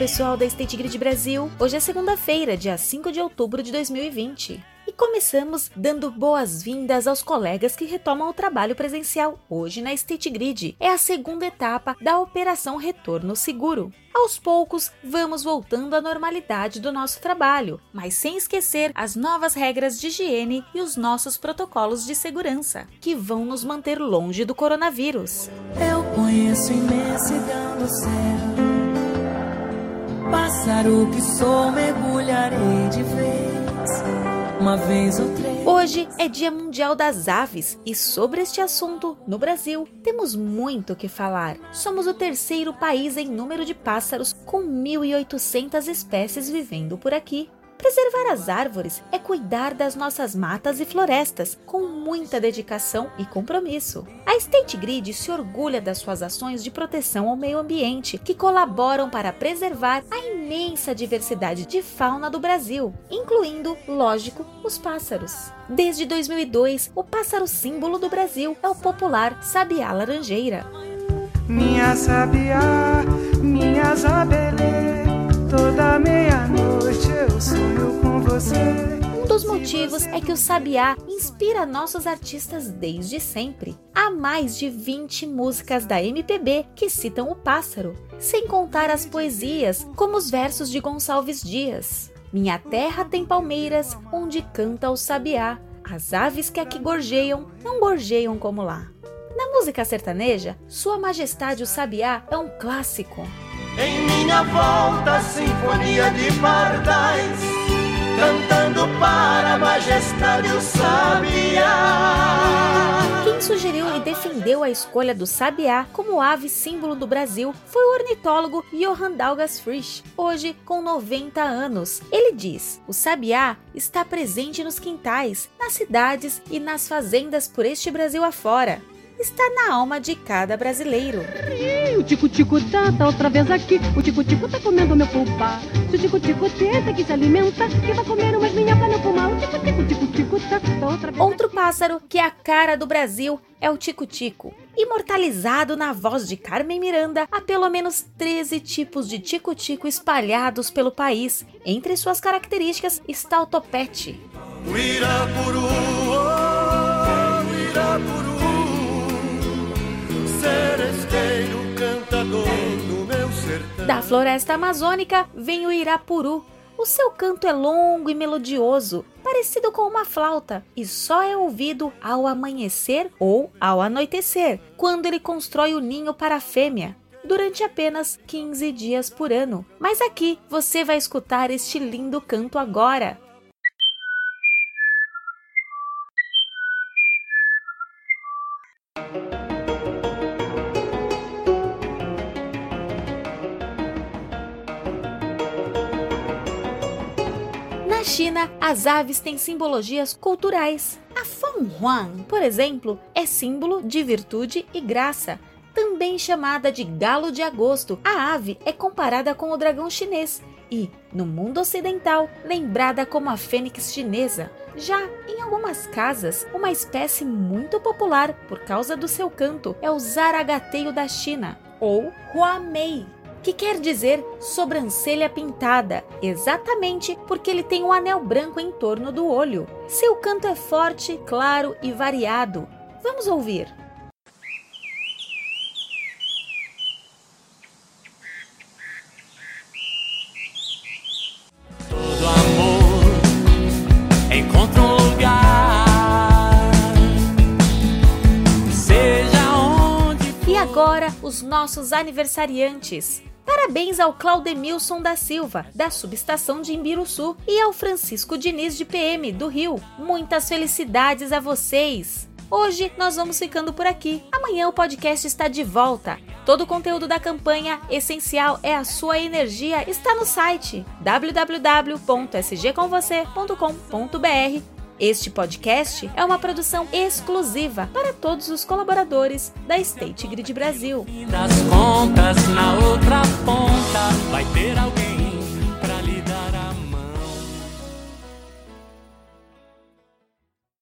pessoal da State Grid Brasil. Hoje é segunda-feira, dia 5 de outubro de 2020. E começamos dando boas-vindas aos colegas que retomam o trabalho presencial hoje na State Grid. É a segunda etapa da Operação Retorno Seguro. Aos poucos, vamos voltando à normalidade do nosso trabalho, mas sem esquecer as novas regras de higiene e os nossos protocolos de segurança, que vão nos manter longe do coronavírus. Eu conheço imensidão do céu, pássaro que sou, mergulharei de vez uma vez ou três. Hoje é Dia Mundial das Aves e sobre este assunto, no Brasil, temos muito o que falar. Somos o terceiro país em número de pássaros, com 1.800 espécies vivendo por aqui. Preservar as árvores é cuidar das nossas matas e florestas com muita dedicação e compromisso. A State Grid se orgulha das suas ações de proteção ao meio ambiente, que colaboram para preservar a imensa diversidade de fauna do Brasil, incluindo, lógico, os pássaros. Desde 2002, o pássaro símbolo do Brasil é o popular sabiá laranjeira. Minha sabiá, minha zabelê, Um dos motivos é que o sabiá inspira nossos artistas desde sempre. Há mais de 20 músicas da MPB que citam o pássaro, sem contar as poesias, como os versos de Gonçalves Dias. Minha terra tem palmeiras, onde canta o sabiá. As aves que aqui gorjeiam, não gorjeiam como lá. Na música sertaneja, Sua Majestade o Sabiá é um clássico. Em minha volta, sinfonia de pardais, cantando para a majestade o sabiá. Quem sugeriu e defendeu a escolha do sabiá como ave símbolo do Brasil foi o ornitólogo Johann Dalgas Frisch, hoje com 90 anos. Ele diz: o sabiá está presente nos quintais, nas cidades e nas fazendas por este Brasil afora. Está na alma de cada brasileiro. O tico-tico tá, tá outra vez aqui. O tico-tico tá comendo meu pulpa. Se o tico-tico tenta que se alimenta, que vai comer umas minhocas no pulmão. O tico-tico, tico-tico tá, tá outra vez Outro pássaro que é a cara do Brasil é o tico-tico. Imortalizado na voz de Carmen Miranda, há pelo menos 13 tipos de tico-tico espalhados pelo país. Entre suas características está o topete. O Irapuru, Da floresta amazônica vem o irapuru. O seu canto é longo e melodioso, parecido com uma flauta, e só é ouvido ao amanhecer ou ao anoitecer, quando ele constrói o ninho para a fêmea. Durante apenas 15 dias por ano. Mas aqui você vai escutar este lindo canto agora. Na China, as aves têm simbologias culturais. A Fenghuang, por exemplo, é símbolo de virtude e graça. Também chamada de galo de agosto, a ave é comparada com o dragão chinês e, no mundo ocidental, lembrada como a fênix chinesa. Já em algumas casas, uma espécie muito popular por causa do seu canto é o zaragateio da China, ou huamei, que quer dizer sobrancelha pintada, exatamente porque ele tem um anel branco em torno do olho. Seu canto é forte, claro e variado. Vamos ouvir. Todo amor encontra um lugar. Os nossos aniversariantes. Parabéns ao Claudemilson da Silva, da subestação de Imbiruçu, e ao Francisco Diniz de PM, do Rio. Muitas felicidades a vocês! Hoje nós vamos ficando por aqui. Amanhã o podcast está de volta. Todo o conteúdo da campanha Essencial é a sua energia está no site www.sgcomvocê.com.br. Este podcast é uma produção exclusiva para todos os colaboradores da State Grid Brasil.